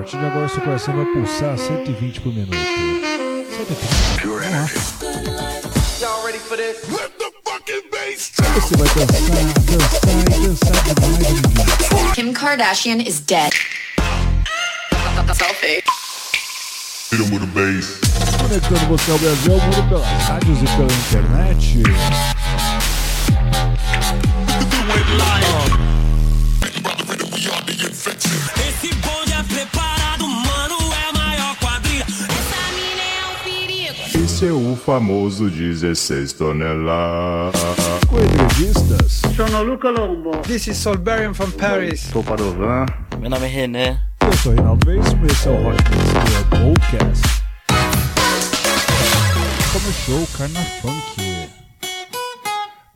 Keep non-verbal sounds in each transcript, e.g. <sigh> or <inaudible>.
partir de agora seu coração vai pulsar 120 por minuto. 120? Vamos lá. Você vai dançar, dançar e dançar demais, amiguinho. Kim Kardashian is dead. Selfie. Conectando você ao Brasil, ao mundo pelas rádios e pela internet. Famoso 16 toneladas. Com entrevistas, Sono Luca Lombo. This is Solberian from Paris. Sou Padovan. Meu nome é René. eu sou Reinaldo Veríssimo e esse é o Hot Mix Club Podcast. Começou o Carna Funk.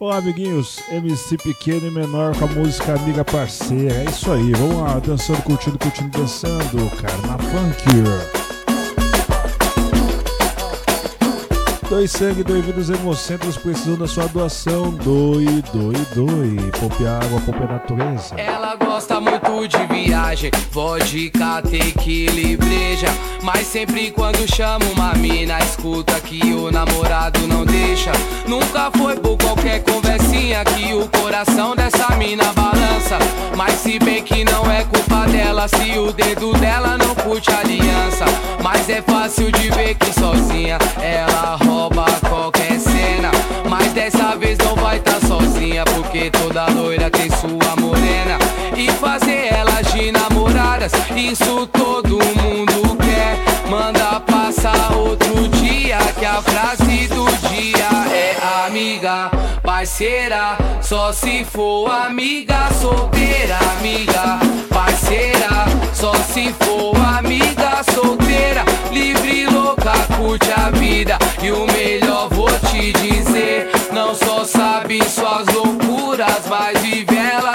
Olá, amiguinhos. MC pequeno e menor com a música Amiga Parceira. É isso aí, vamos lá, dançando, curtindo, curtindo, dançando. Carna Funk. Doe sangue, doe vida, os hemocentros precisam da sua doação. Doe, doe, doe. Poupe água, poupe a natureza. Ela gosta muito de viagem, vodka, tequila breja. Mas sempre quando chama uma mina, escuta que o namorado não deixa. Nunca foi por qualquer conversinha que o coração dessa mina balança. Mas se bem que não é culpa dela, se o dedo dela não curte aliança. Mas é fácil de ver que sozinha dessa vez não vai tá sozinha, porque toda loira tem sua morena. E fazer elas de namoradas, isso todo mundo quer. Manda passar outro dia, que a frase do dia é amiga, parceira. Só se for amiga solteira, amiga, parceira. Só se for amiga solteira, livre, louca, curte a vida. E o melhor vou te dizer: não só sabe suas loucuras, mas vive elas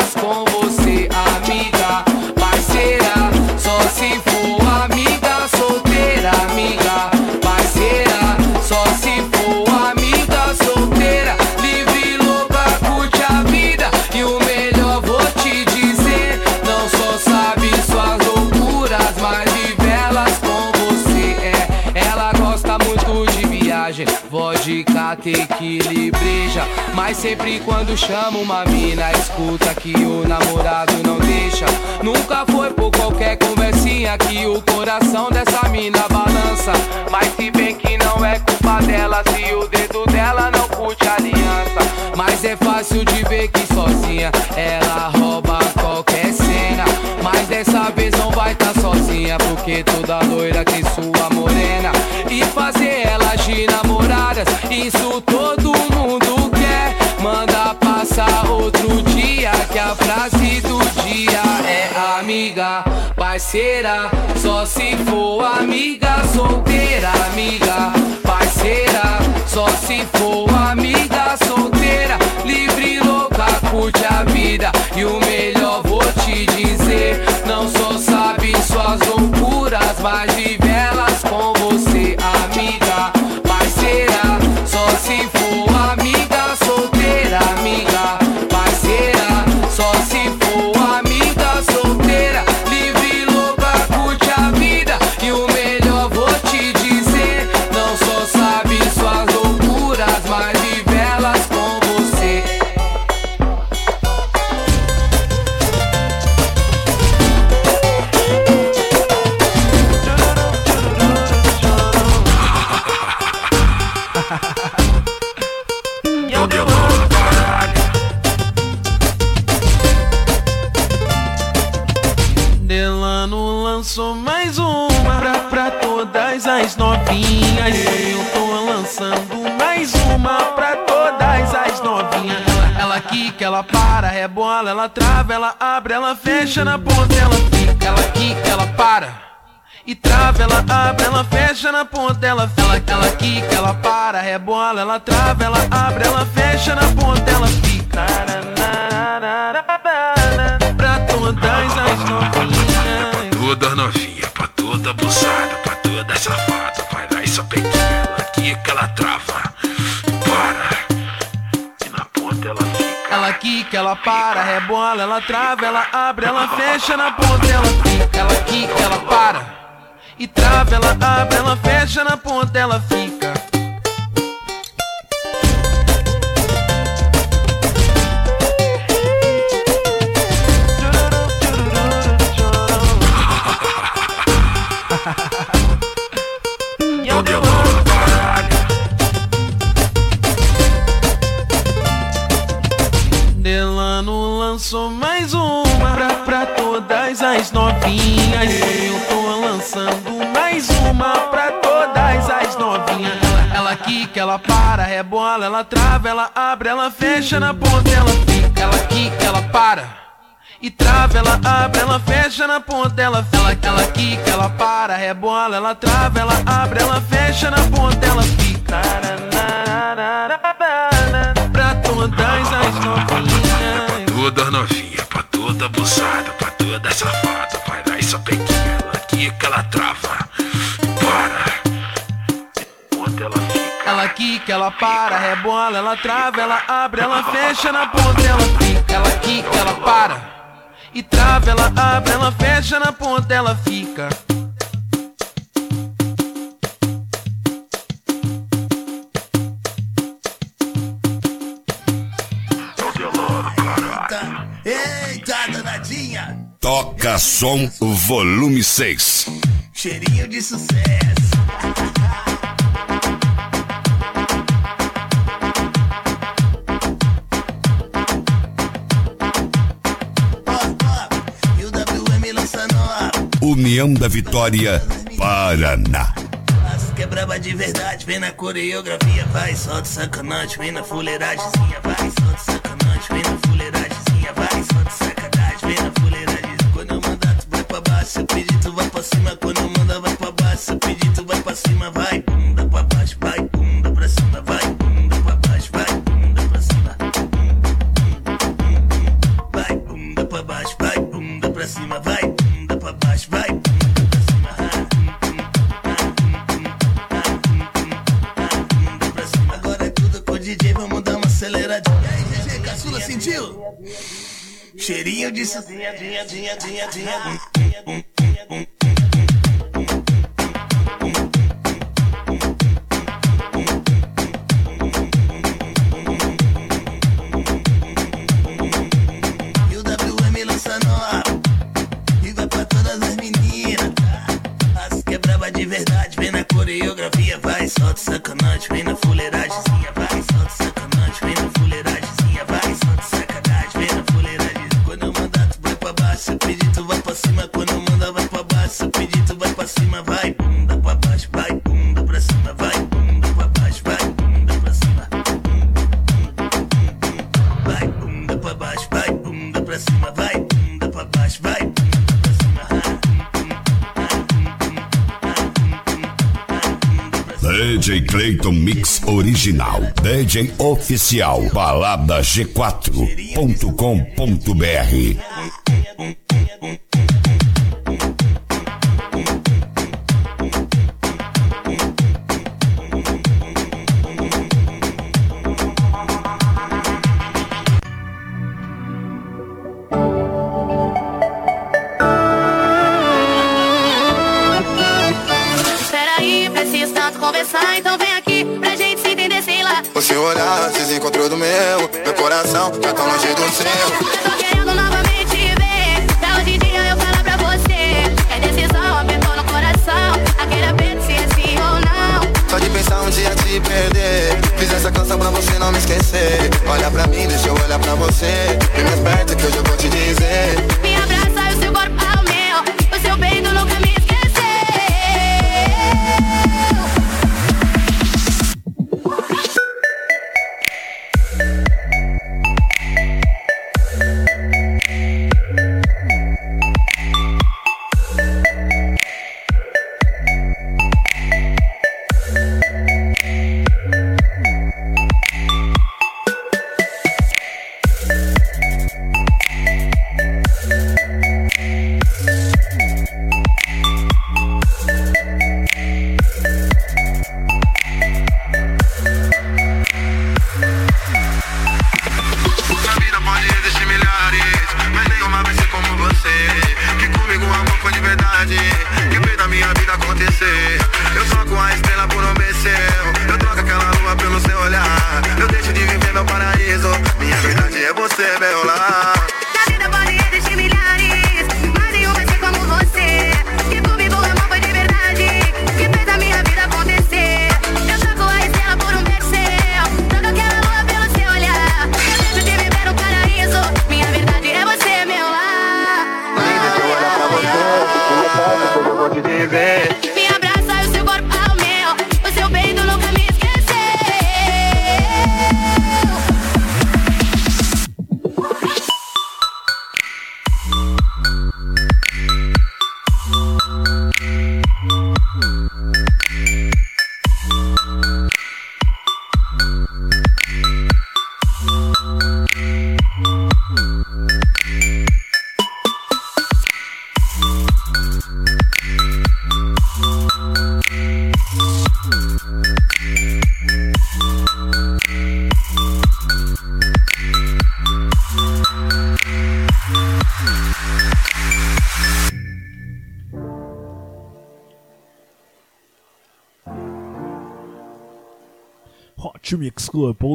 vodka, tequila e breja. Mas sempre quando chama uma mina, escuta que o namorado não deixa. Nunca foi por qualquer conversinha que o coração dessa mina balança. Mas se bem que não é culpa dela, se o dedo dela não curte aliança. Mas é fácil de ver que sozinha ela rouba qualquer cena. Mas dessa vez não vai tá sozinha, porque toda loira tem sua morena. E namoradas, isso todo mundo quer. Manda passar outro dia, que a frase do dia é amiga, parceira. Só se for amiga solteira, amiga, parceira. Só se for amiga solteira, livre, louca, curte a vida. E o melhor vou te dizer: não só sabe suas loucuras, mas vive elas com ela abre, ela fecha na ponta, ela fica. Ela quica, ela para. E trava, ela abre, ela fecha na ponta, ela. Ela, ela quica, ela para, rebola, ela trava, ela abre, ela fecha na ponta, ela fica. Pra todas as novinhas. Toda novinha, pra toda abusada, pra toda safada. Vai lá e só pequena, aqui que ela trava. Para. E na ponta ela fica. Ela quica, ela para, rebola, ela trava, ela abre, ela fecha na ponta, ela fica. Ela quica, ela para e trava, ela abre, ela fecha na ponta, ela fica. Todas as novinhas. Eu tô lançando mais uma pra todas as novinhas. Ela, ela quica, ela para, rebola, ela trava, ela abre, ela fecha na ponta, ela fica. Ela quica, ela para. E trava, ela abre, ela fecha na ponta, ela ela, ela quica, ela para, rebola, ela trava, ela abre, ela fecha na ponta, ela fica. Pra todas as novinhas. Toda novinha, pra toda abusada, pra toda safada, vai lá e só pequinha, ela quica, ela trava, para, onde ela fica. Ela quica, ela para, rebola, ela trava, ela abre, ela fecha na ponta, ela fica. Ela quica, ela para. E trava, ela abre, ela fecha na ponta, ela fica. Toca som volume 6. Cheirinho de sucesso! União da Vitória, Paraná. as que braba de verdade, vem na coreografia, vai, solta sacanagem, vem na fuleiragemzinha, vai, solta sacanagem, pedir, tu vai pra cima, vai, bunda pra baixo, vai, bunda pra cima, vai, bunda pra baixo, vai, bunda pra cima. Vai, bunda pra baixo, vai, bunda pra cima, vai, bunda pra baixo, vai, bunda pra cima. Bunda pra cima. Agora é tudo com o DJ, vamos dar uma aceleradinha. E aí, GG, caçula, sentiu? Cheirinho de sozinha, dinha, dinha, dinha, dinha. DJ Clayton Mix Original. DJ Oficial. Balada G4.com.br. se encontrou do meu Meu coração já tá longe do seu Eu tô querendo novamente te ver. Hoje em dia eu falar pra você. É decisão, apertou no coração. Aquele aperto se é sim ou não. Só de pensar um dia te perder Fiz essa canção pra você não me esquecer Olha pra mim, deixa eu olhar pra você Vem mais perto que hoje eu vou te dizer Me acontecer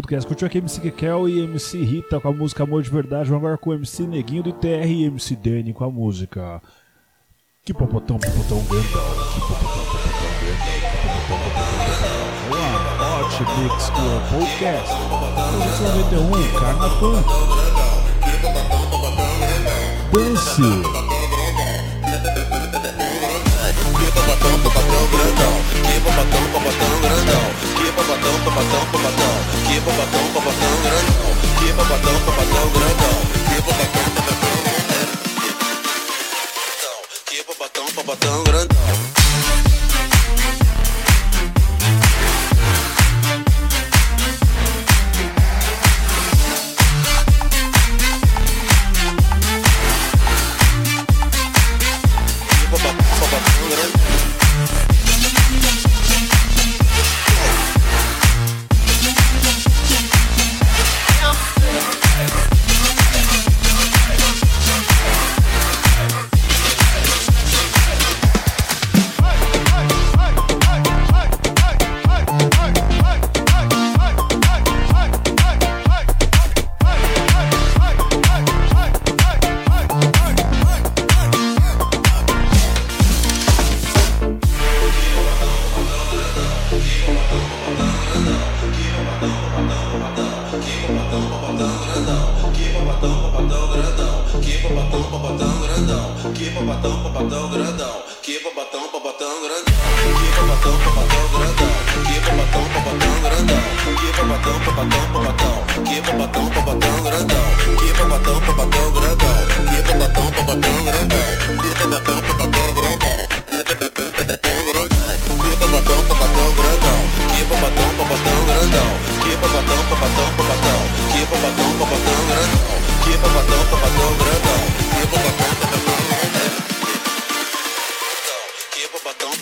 Podcast. Curtiu aqui MC Kekel e MC Rita com a música Amor de Verdade. Vamos agora com o MC Neguinho do TR e MC Danny com a música Que Popotão, Popotão Grandão. Que Popotão, Popotão Grandão. Que Popotão, Popotão Grandão. Vamos lá, Hot Mix Club Podcast. 1991, Carnapan. Dance. Popotão grandão. Popotão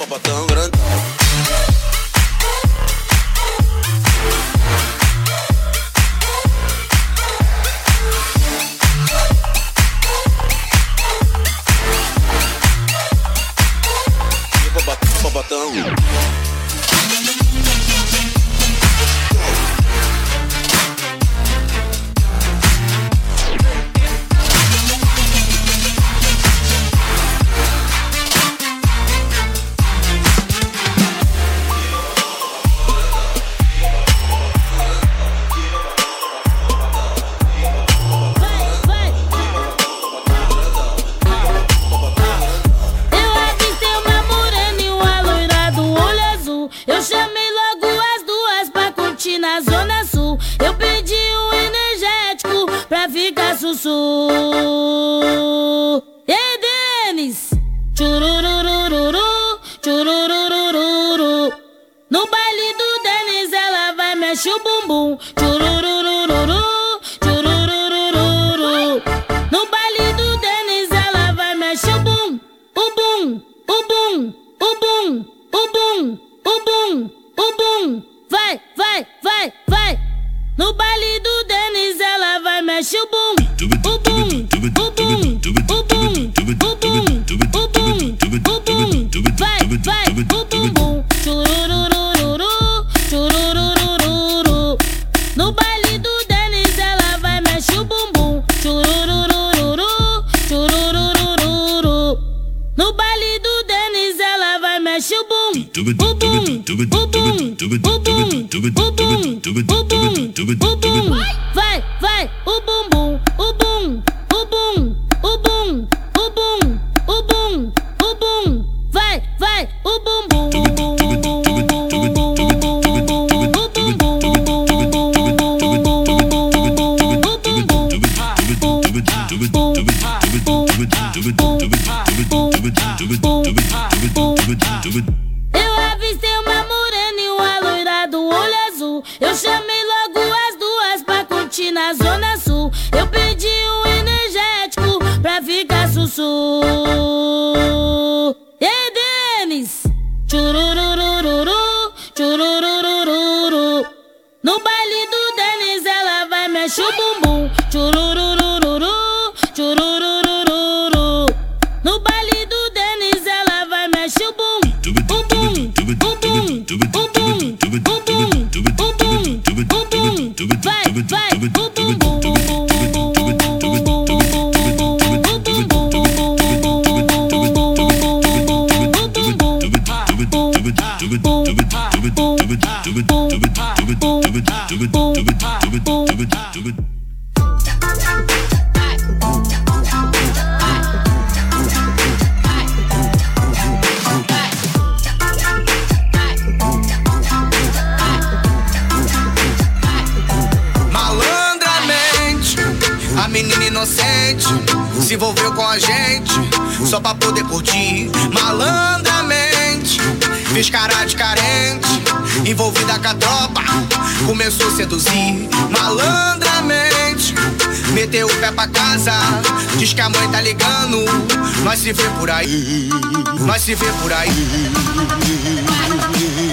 Popotão grandão. Popotão. A tropa, começou a seduzir. Malandramente, meteu o pé pra casa, diz que a mãe tá ligando. Nós se vê por aí, nós se vê por aí. Malandramente,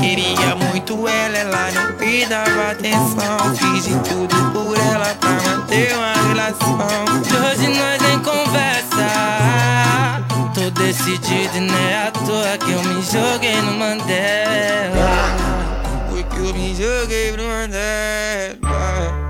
queria muito ela, ela não me dava atenção. Fiz de tudo por ela pra manter uma relação. Hoje nós nem conversa. Tô decidido e é à toa que eu me joguei no Mandela. Foi que eu me joguei pro Mandela.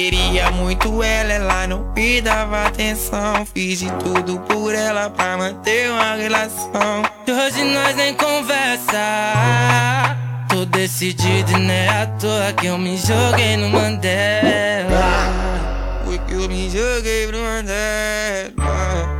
queria muito ela, ela não me dava atenção. Fiz de tudo por ela pra manter uma relação. Hoje nós nem conversa. Tô decidido e não é à toa que eu me joguei no Mandela. Foi que eu me joguei no Mandela.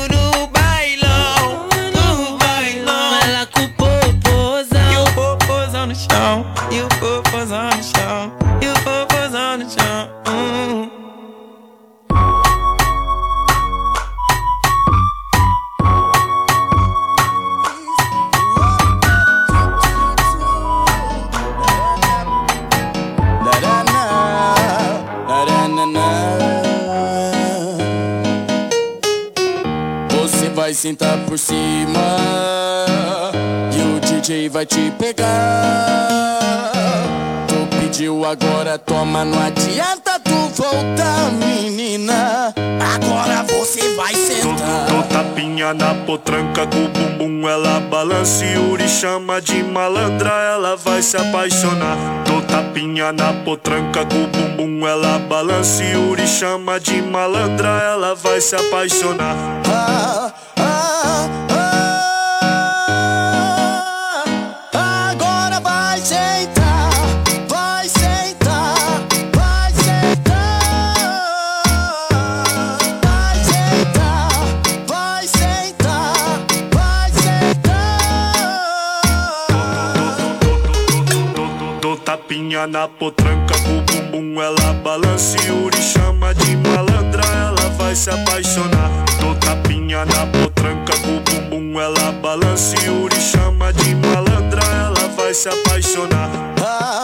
por cima e o DJ vai te pegar. Tu pediu agora, toma, não adianta tu voltar, menina. Agora você vai sentar. Dou tapinha na potranca com o bumbum, ela balança e Yuri chama de malandra, ela vai se apaixonar. Dou tapinha na potranca com o bumbum, ela balança e Yuri chama de malandra, ela vai se apaixonar. Ah, ah, na potranca com o bumbum, ela balança e Yuri chama de malandra, ela vai se apaixonar. Dou tapinha na potranca com o bumbum, ela balança e Yuri chama de malandra, ela vai se apaixonar. Agora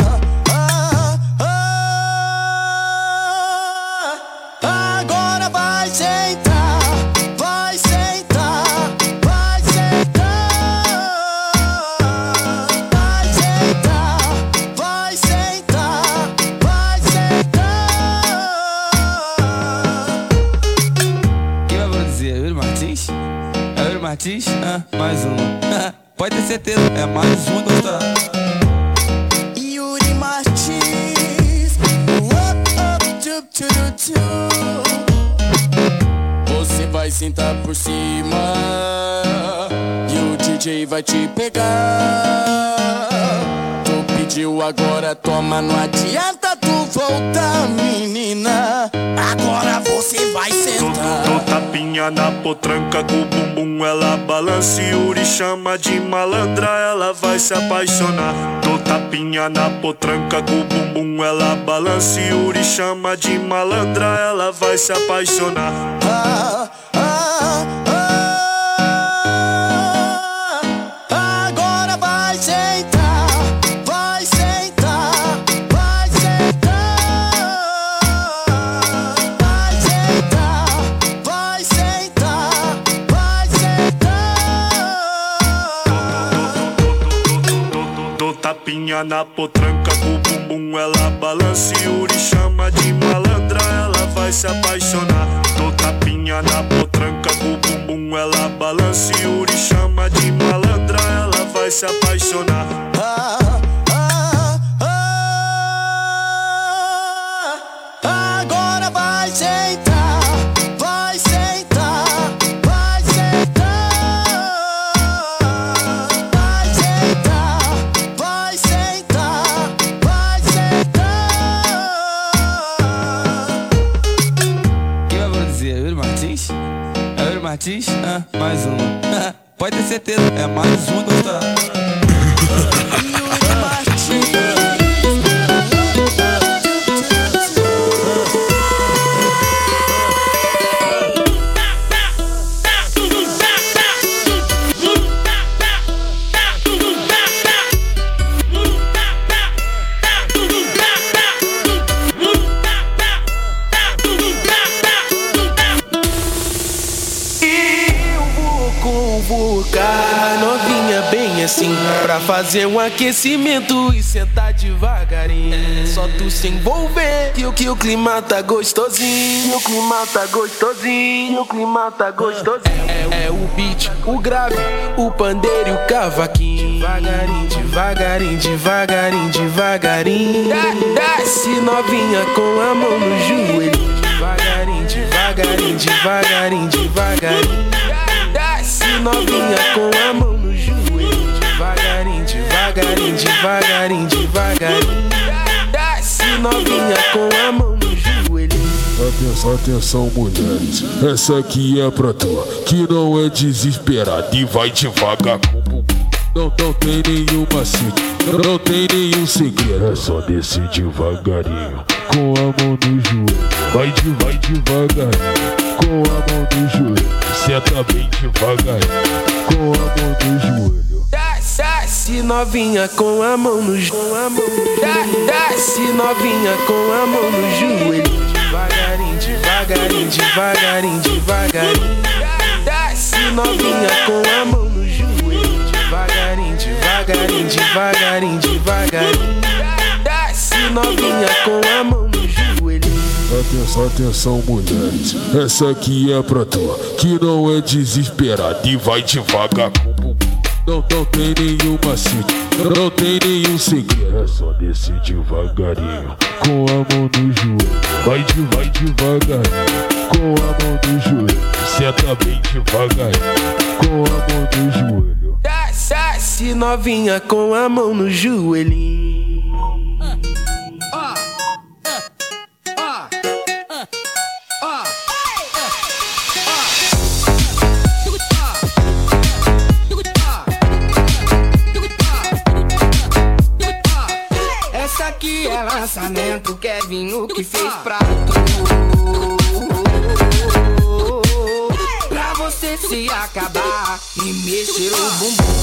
Martins? Ah, mais uma. <laughs> Pode ter certeza, é mais uma gostar. Yuri Martins, up, up, tup, tup, tup. Você vai sentar por cima e o DJ vai te pegar. Tu pediu agora, toma, não adianta tu voltar, menina. Tapinha na potranca com o bumbum, ela balança e Yuri chama de malandra, ela vai se apaixonar. Dou tapinha na potranca com o bumbum, ela balança e Yuri chama de malandra, ela vai se apaixonar. Agora na potranca com bumbum, ela balança e Yuri chama de malandra, ela vai se apaixonar. Dou tapinha na potranca com bumbum, ela balança e Yuri chama de malandra, ela vai se apaixonar. Agora Ah, mais uma. <laughs> Pode ter certeza, é mais uma gostar. Pra fazer um aquecimento e sentar devagarinho. Só tu se envolver que o que o clima tá gostosinho. O clima tá gostosinho. O clima tá gostosinho. É, é o beat, o grave, o pandeiro e o cavaquinho. Devagarinho, devagarinho, devagarinho, devagarinho. Desce novinha com a mão no joelho. Devagarinho, devagarinho, devagarinho, devagarinho. Desce novinha com a mão no joelho. Devagarinho, devagarinho, devagarinho, devagarinho. Desce novinha com a mão no joelho. Atenção, atenção, mulheres. Essa aqui é pra tu, que não é desesperada e vai devagar com. Não, não tem nenhum macete, não, tem nenhum segredo. É só descer devagarinho, com a mão no joelho. Vai, de, vai devagarinho, com a mão no joelho. Senta bem devagarinho, com a mão no joelho. Desce, novinha com a mão no joelho. Desce novinha com a mão no joelho. Devagarinho, devagarinho, devagarinho, devagarinho. Desce novinha com a mão no joelho. Devagarinho, devagarinho, devagarinho, devagarinho. Desce novinha com a mão no joelho. Atenção, atenção, mulheres. Essa aqui é pra tu, que não é desesperada e vai devagar com. Não, não tem nenhum macete, não, não tem nenhum segredo. É só descer devagarinho, com a mão no joelho. Vai, de, vai devagarinho, com a mão no joelho. Senta bem devagarinho, com a mão no joelho. Desce, desce novinha com a mão no joelhinho. E mexer o bumbum.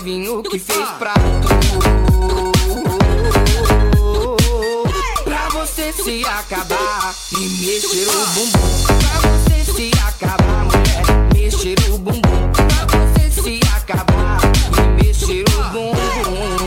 O que fez pra tu. Pra você se acabar e mexer o bumbum. Pra você se acabar, mulher, mexer o bumbum. Pra você se acabar e mexer o bumbum.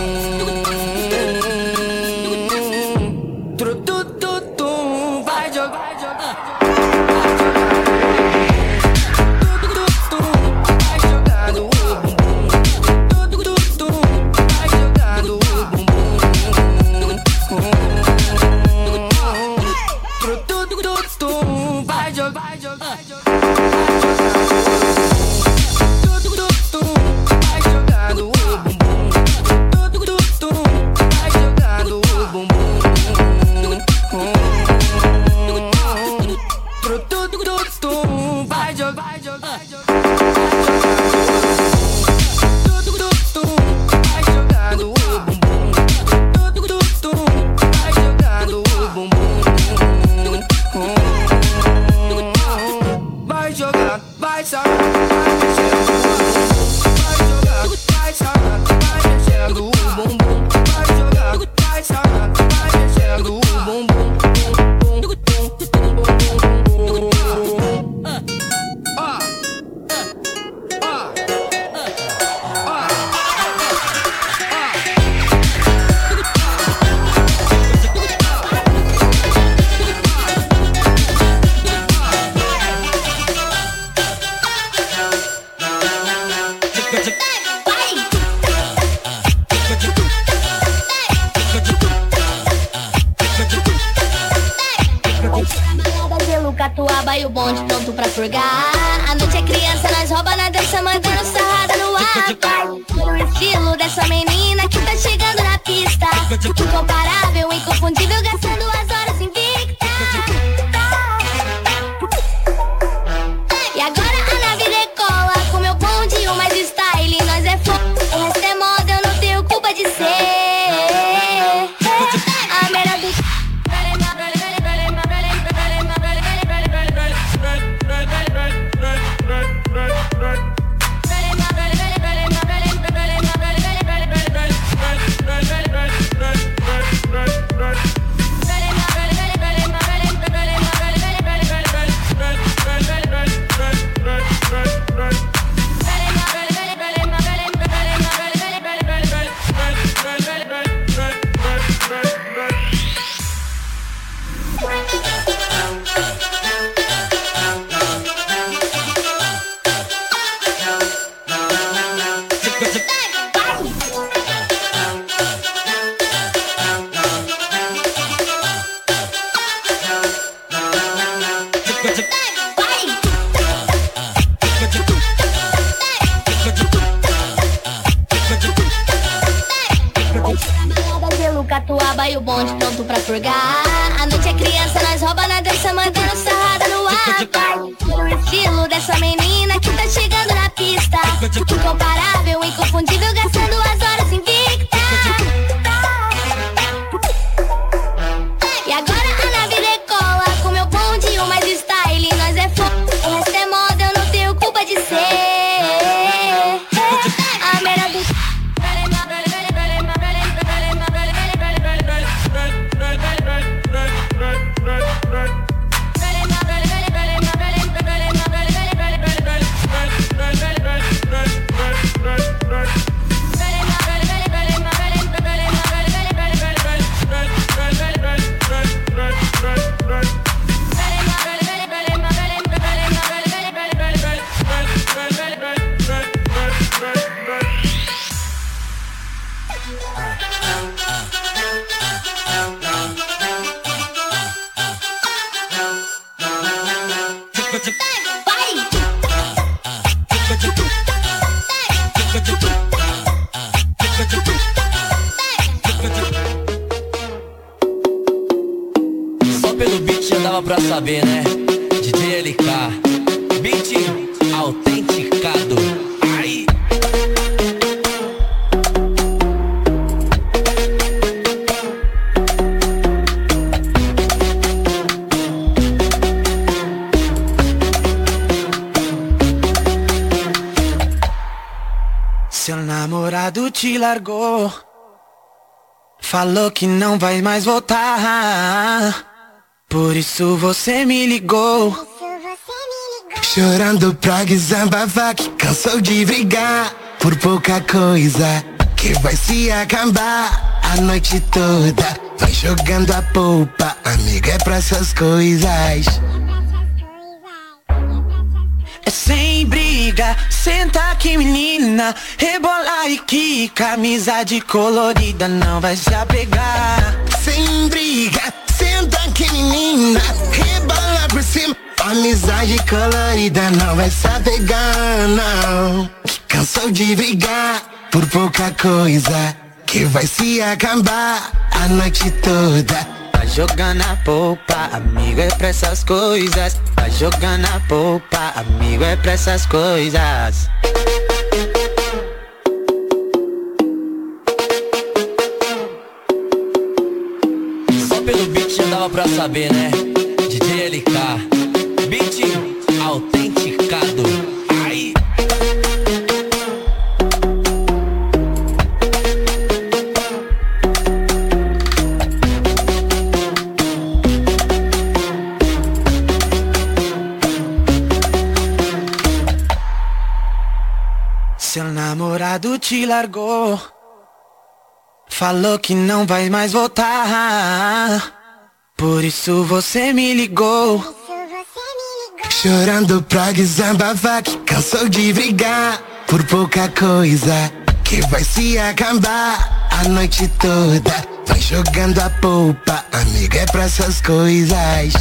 A noite é criança, nós rouba na dança, mandando sarrada no ar. No estilo dessa menina que tá chegando na pista. Incomparável, inconfundível, gastando as Falou que não vai mais voltar. Por isso você me ligou. Chorando pra desabafar que cansou de brigar por pouca coisa que vai se acabar a noite toda. Vai jogando a polpa, amiga, é pra essas coisas. Senta aqui menina. Rebola e quica, amizade colorida não vai se apegar. Sem briga, senta aqui menina. Rebola por cima, amizade colorida não vai se apegar não. Que cansou de brigar por pouca coisa Que vai se acabar a noite toda Vai jogando a polpa, amigo é pra essas coisas Vai jogando a polpa, amigo é pra essas coisas Só pelo beat já dava pra saber, né? Namorado te largou. Falou que não vai mais voltar. Por isso você me ligou. Chorando pra desabafar que cansou de brigar Por pouca coisa que vai se acabar. A noite toda Vai jogando a polpa, amiga, é pra essas coisas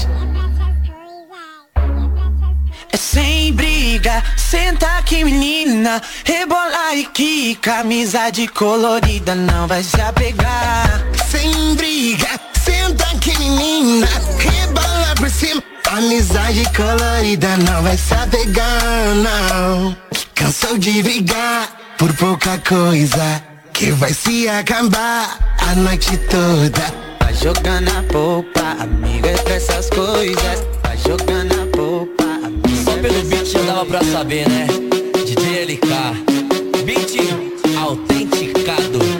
é sem briga. Senta aqui, menina, rebola e quica. Amizade colorida não vai se apegar. Sem briga, senta aqui, menina, rebola por cima. Amizade colorida não vai se apegar, não. Cansou de brigar por pouca coisa que vai se acabar a noite toda. Vai jogando a polpa, amiga, é pra essas coisas. Vai jogando dava pra saber, né? DJ LK. Beat autenticado.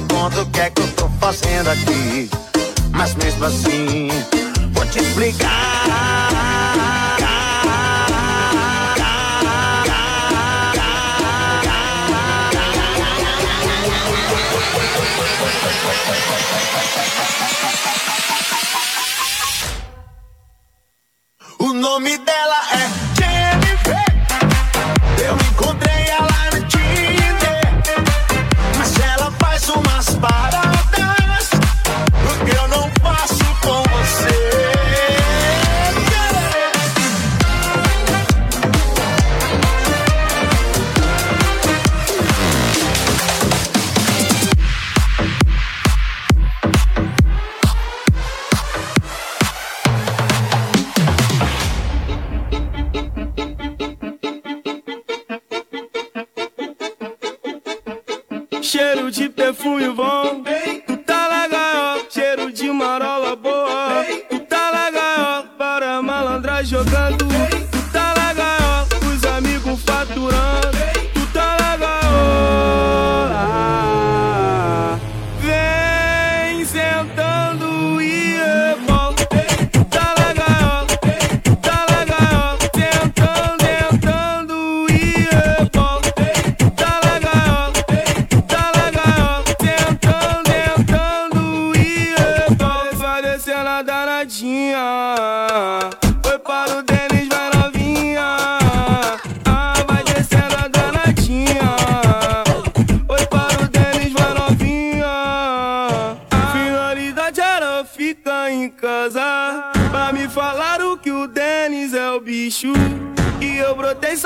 Conta, o que é que eu tô fazendo aqui? Mas mesmo assim, vou te explicar.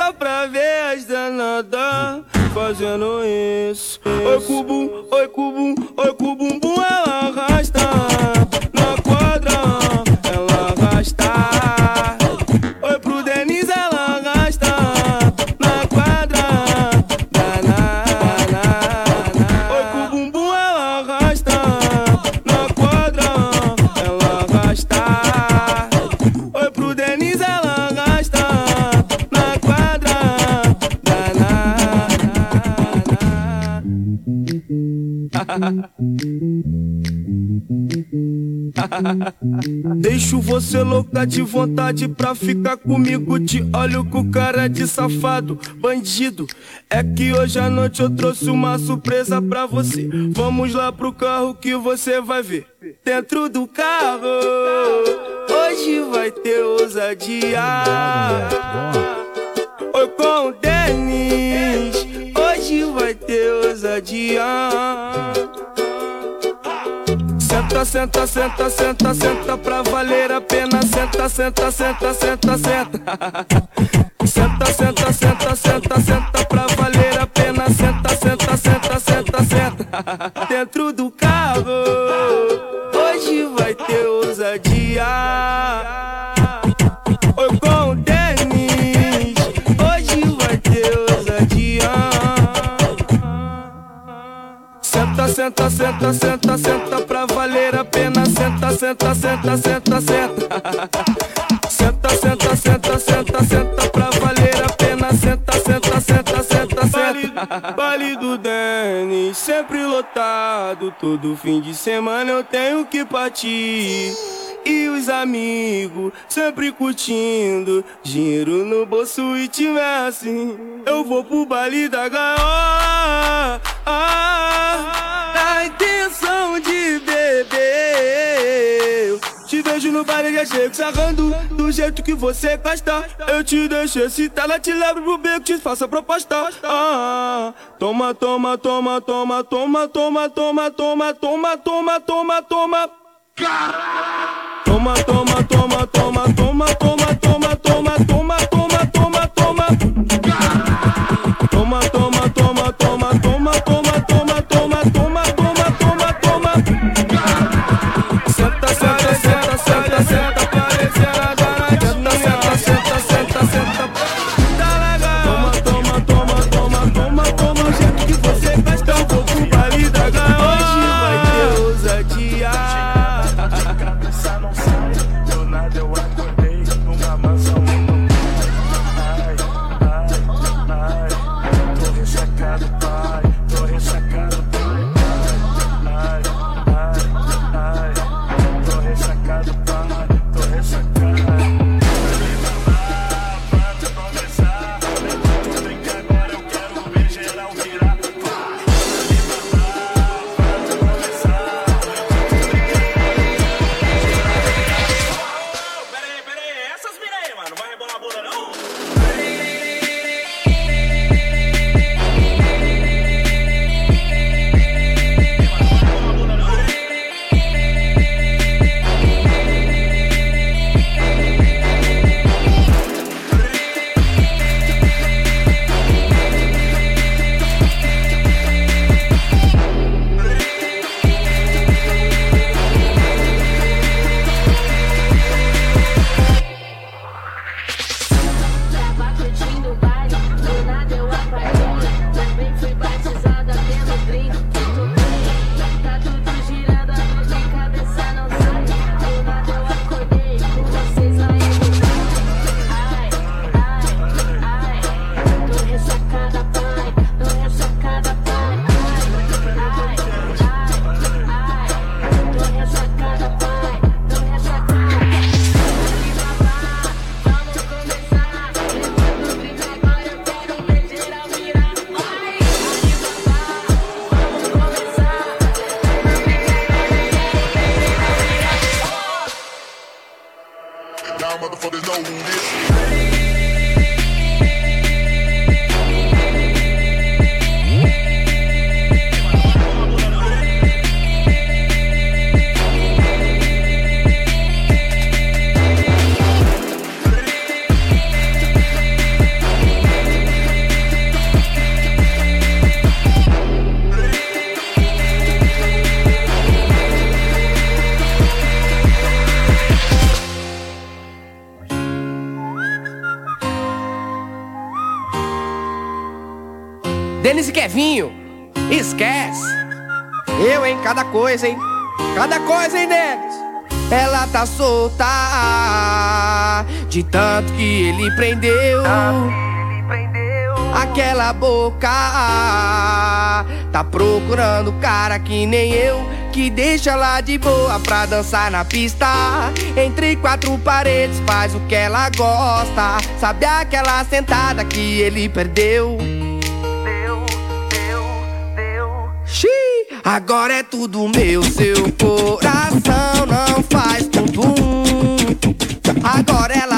Só pra ver as danadas fazendo isso. Oi, cubum, oi, cubum, de vontade pra ficar comigo. Te olho com cara de safado, bandido. É que hoje à noite eu trouxe uma surpresa pra você. Vamos lá pro carro que você vai ver. Dentro do carro, hoje vai ter ousadia. Oi com o Denis, hoje vai ter ousadia. Senta, senta, senta, senta, senta pra valer a pena. Senta, senta, senta, senta, senta. <laughs> Senta, senta, senta, senta, senta pra valer a pena. Senta, senta, senta, senta, senta. <laughs> Dentro do carro, hoje vai ter ousadia. Senta, senta, senta, senta, pra valer a pena. Senta, senta, senta, senta, senta. <laughs> Senta, senta, senta, senta, senta pra valer a pena. Senta, senta, senta, senta, senta. Baile do Sempre lotado. Todo fim de semana eu tenho que partir. E os amigos sempre curtindo. Dinheiro no bolso e tiver assim. Eu vou pro baile da gaiola. Ah, intenção de beber. Te vejo no baile já chego sarrando Do jeito que você gosta Eu te deixo excitada Te levo pro beco, te faço a proposta ah, Toma, toma, toma, toma Toma, toma, toma, toma Toma, toma, toma, toma Toma, toma, toma, toma Toma, toma, toma Santa Kevinho, esquece. Eu, hein? Cada coisa, hein? Cada coisa, hein, Denis? Ela tá solta de tanto que ele prendeu. Aquela boca tá procurando cara que nem eu. Que deixa lá de boa pra dançar na pista. Entre quatro paredes faz o que ela gosta. Sabe aquela sentada que ele perdeu? Agora é tudo meu, seu coração não faz bumbum. Agora ela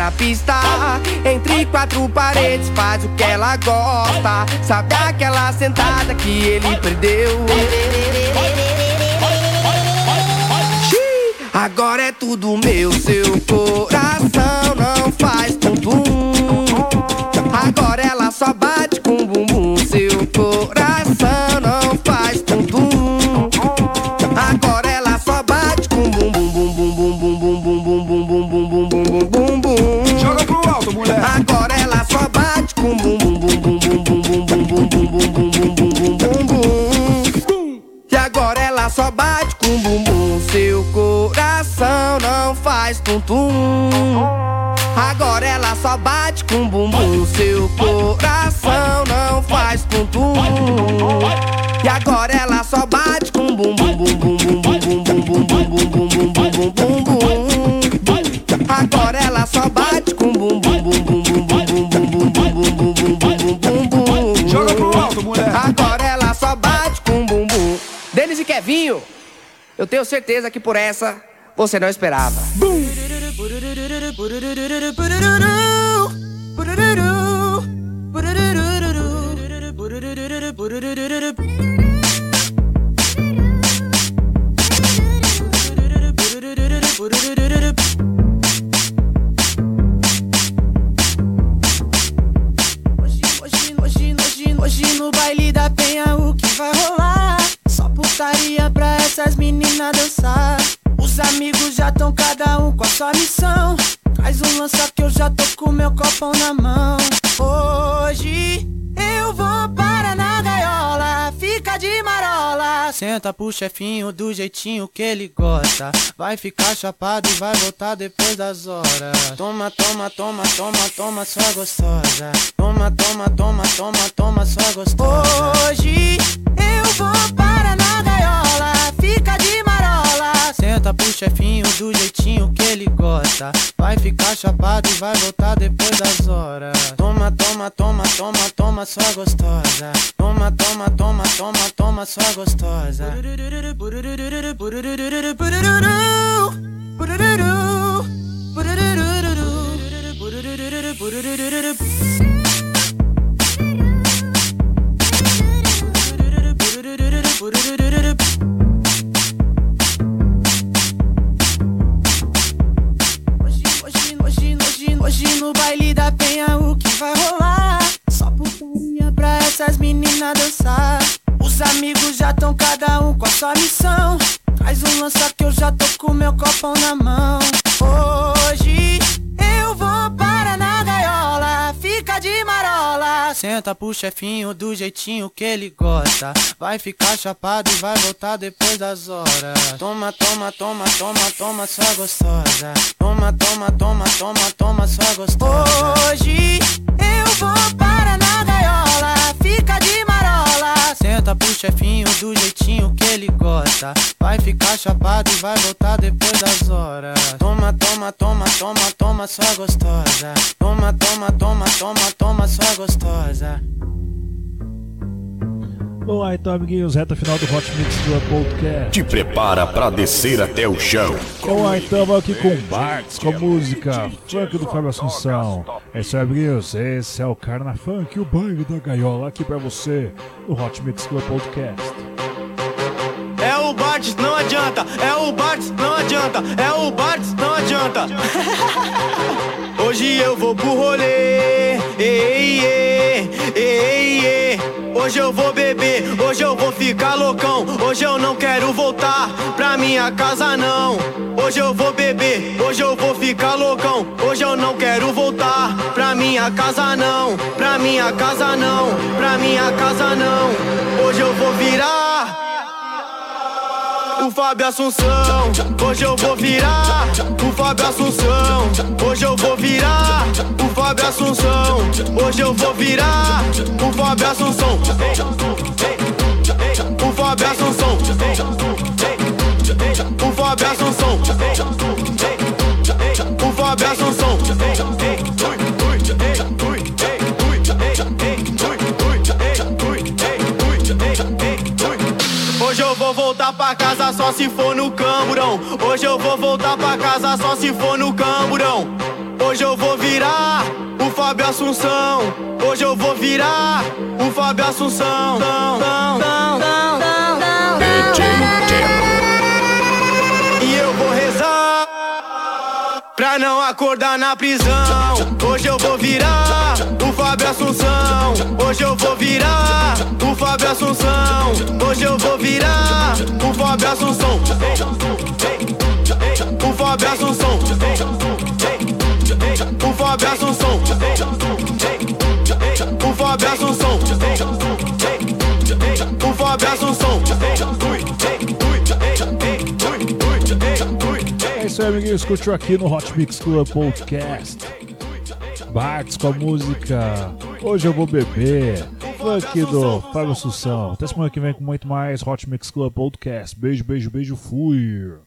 na pista. Entre quatro paredes, faz o que ela gosta. Sabe aquela sentada que ele perdeu? Agora é tudo meu, seu coração tenho certeza que por essa você não esperava. Hoje, hoje, hoje, hoje no baile da penha putaria pra essas meninas dançar. Os amigos já tão cada um com a sua missão. Traz um lança que eu já tô com meu copão na mão. Hoje eu vou para na gaiola, fica de marola. Senta pro chefinho do jeitinho que ele gosta. Vai ficar chapado e vai voltar depois das horas. Toma, toma, toma, toma, toma, sua gostosa. Toma, toma, toma, toma, toma, sua gostosa. Hoje eu vou para na fica de marola. Senta pro chefinho do jeitinho que ele gosta. Vai ficar chapado e vai voltar depois das horas. Toma, toma, toma, toma, toma, sua gostosa. Toma, toma, toma, toma, toma, sua gostosa. Hoje, Chefinho do jeitinho que ele gosta. Vai ficar chapado e vai voltar depois das horas. Toma, toma, toma, toma, toma, sua gostosa. Toma, toma, toma, toma, toma, sua gostosa. Hoje eu vou para na gaiola, fica de. Senta pro chefinho do jeitinho que ele gosta. Vai ficar chapado e vai voltar depois das horas. Toma, toma, toma, toma, toma, sua gostosa. Toma, toma, toma, toma, toma, sua gostosa. Lá então, amiguinhos, reta final do Hot Mix Club Podcast. Te prepara pra descer até o chão. Lá então, vamos aqui com Bartz, com a música Funk do Fábio Assunção. É isso aí, amiguinhos, esse é o Carna Funk, o baile da gaiola, aqui pra você, no Hot Mix Club Podcast. É o Bartz, não adianta. É o Bartz, não adianta. É o Bartz, não adianta. <laughs> Hoje eu vou pro rolê. Ei, ei, ei, ei. Hoje eu vou beber, hoje eu vou ficar loucão. Hoje eu não quero voltar pra minha casa, não. Hoje eu vou beber, hoje eu vou ficar loucão. Hoje eu não quero voltar pra minha casa, não. Pra minha casa, não. Pra minha casa, não. Hoje eu vou virar o Fábio Assunção. Hoje eu vou virar o Fábio Assunção. Hoje eu vou virar o Fábio Assunção. Hoje eu vou virar o Fábio Assunção. O Fábio Assunção. O Fábio Assunção. Pra casa só se for no camburão. Hoje eu vou voltar pra casa só se for no camburão. Hoje eu vou virar o Fábio Assunção. Hoje eu vou virar o Fábio Assunção. E eu vou rezar pra não acordar na prisão. Hoje eu vou virar Assunção. Hoje eu vou virar o Fábio Assunção. Hoje eu vou virar o Fábio Assunção. O Fábio Assunção. O Fábio Assunção. O Fábio Assunção. O Fábio Assunção. É isso aí, amiguinhos. Curtiu aqui no Hot Mix Club Podcast. Bartz com a música Hoje Eu Vou Beber. Funk do Fábio Assunção. Até semana que vem com muito mais Hot Mix Club Podcast. Beijo, beijo, beijo. Fui.